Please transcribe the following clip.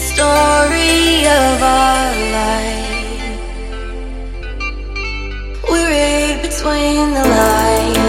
story of our life. We read between the lines.